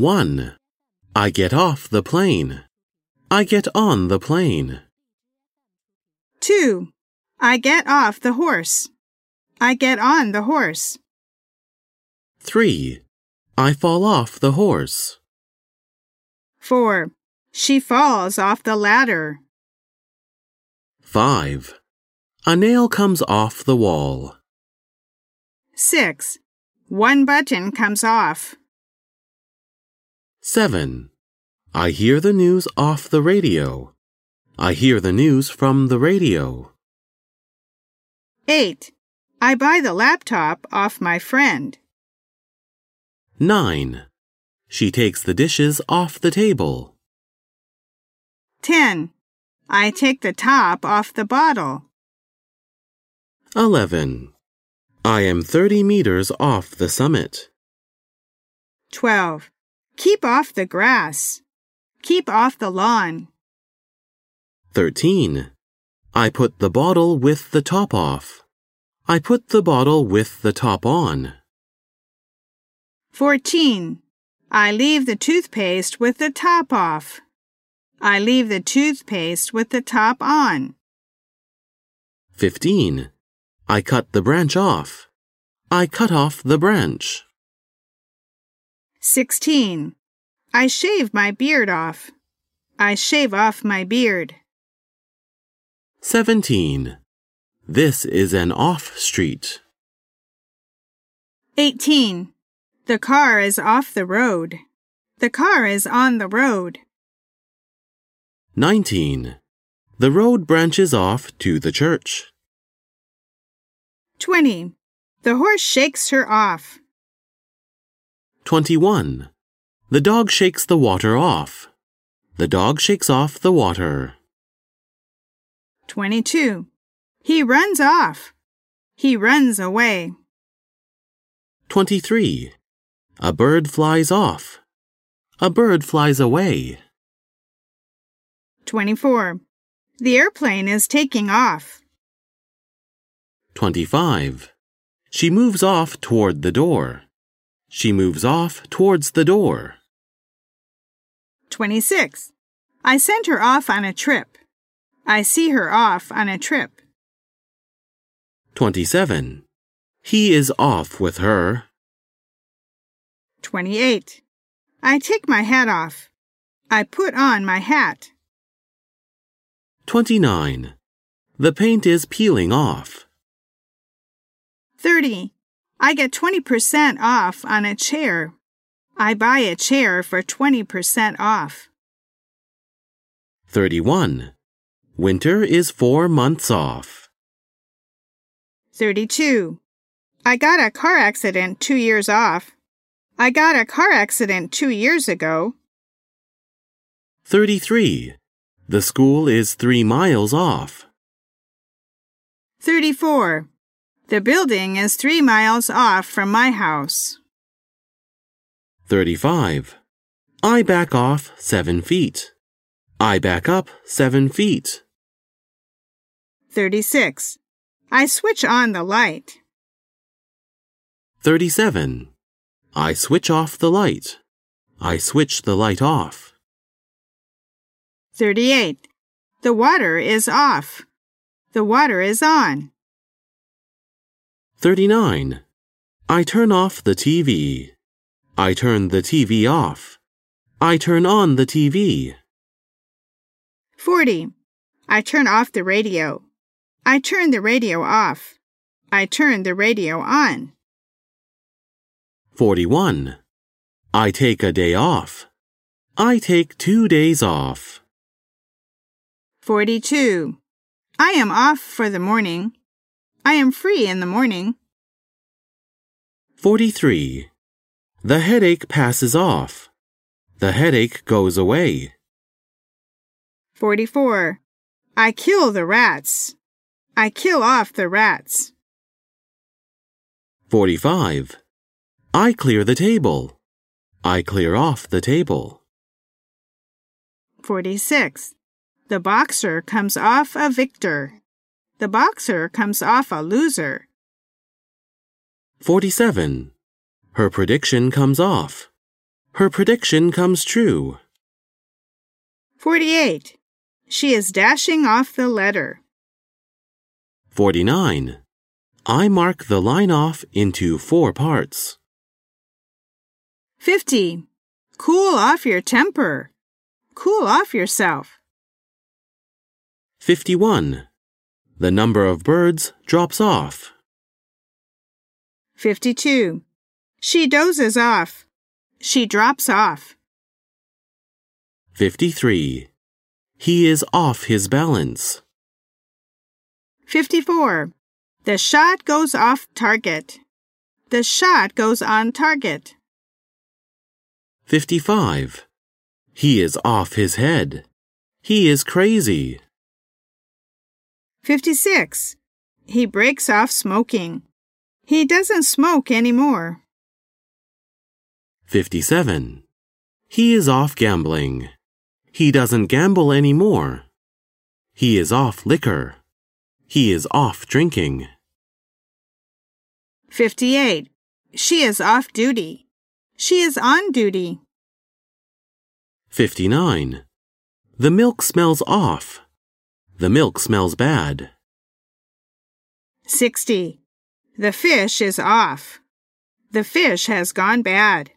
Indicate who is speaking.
Speaker 1: 1. I get off the plane. I get on the plane.
Speaker 2: 2. I get off the horse. I get on the horse.
Speaker 1: 3. I fall off the horse.
Speaker 2: 4. She falls off the ladder.
Speaker 1: 5. A nail comes off the wall.
Speaker 2: 6. One button comes off.
Speaker 1: 7. I hear the news off the radio. I hear the news from the radio.
Speaker 2: 8. I buy the laptop off my friend.
Speaker 1: 9. She takes the dishes off the table.
Speaker 2: 10. I take the top off the bottle.
Speaker 1: 11. I am 30 meters off the summit.
Speaker 2: 12. Keep off the grass. Keep off the lawn.
Speaker 1: 13. I put the bottle with the top off. I put the bottle with the top on.
Speaker 2: 14. I leave the toothpaste with the top off. I leave the toothpaste with the top on.
Speaker 1: 15. I cut the branch off. I cut off the branch.
Speaker 2: 16. I shave my beard off. I shave off my beard.
Speaker 1: 17. This is an off street.
Speaker 2: 18. The car is off the road. The car is on the road.
Speaker 1: 19. The road branches off to the church.
Speaker 2: 20. The horse shakes her off.
Speaker 1: 21. The dog shakes the water off. The dog shakes off the water.
Speaker 2: 22. He runs off. He runs away.
Speaker 1: 23. A bird flies off. A bird flies away.
Speaker 2: 24. The airplane is taking off.
Speaker 1: 25. She moves off toward the door. She moves off towards the door.
Speaker 2: 26. I sent her off on a trip. I see her off on a trip.
Speaker 1: 27. He is off with her.
Speaker 2: 28. I take my hat off. I put on my hat.
Speaker 1: 29. The paint is peeling off.
Speaker 2: 30. I get 20% off on a chair. I buy a chair for 20% off.
Speaker 1: 31. Winter is four months off.
Speaker 2: 32. I got a car accident two years off. I got a car accident two years ago.
Speaker 1: 33. The school is three miles off.
Speaker 2: 34. The building is three miles off from my house.
Speaker 1: 35. I back off seven feet. I back up seven feet.
Speaker 2: 36. I switch on the light.
Speaker 1: 37. I switch off the light. I switch the light off.
Speaker 2: 38. The water is off. The water is on.
Speaker 1: 39. I turn off the TV. I turn the TV off. I turn on the TV.
Speaker 2: 40. I turn off the radio. I turn the radio off. I turn the radio on.
Speaker 1: 41. I take a day off. I take two days off.
Speaker 2: 42. I am off for the morning. I am free in the morning.
Speaker 1: 43. The headache passes off. The headache goes away.
Speaker 2: 44. I kill the rats. I kill off the rats.
Speaker 1: 45. I clear the table. I clear off the table.
Speaker 2: 46. The boxer comes off a victor. The boxer comes off a loser.
Speaker 1: 47. Her prediction comes off. Her prediction comes true.
Speaker 2: 48. She is dashing off the letter.
Speaker 1: 49. I mark the line off into four parts.
Speaker 2: 50. Cool off your temper. Cool off yourself.
Speaker 1: 51. The number of birds drops off.
Speaker 2: 52. She dozes off. She drops off.
Speaker 1: 53. He is off his balance.
Speaker 2: 54. The shot goes off target. The shot goes on target.
Speaker 1: 55. He is off his head. He is crazy.
Speaker 2: 56. He breaks off smoking. He doesn't smoke anymore.
Speaker 1: 57. He is off gambling. He doesn't gamble anymore. He is off liquor. He is off drinking.
Speaker 2: 58. She is off duty. She is on duty.
Speaker 1: 59. The milk smells off. The milk smells bad.
Speaker 2: 60. The fish is off. The fish has gone bad.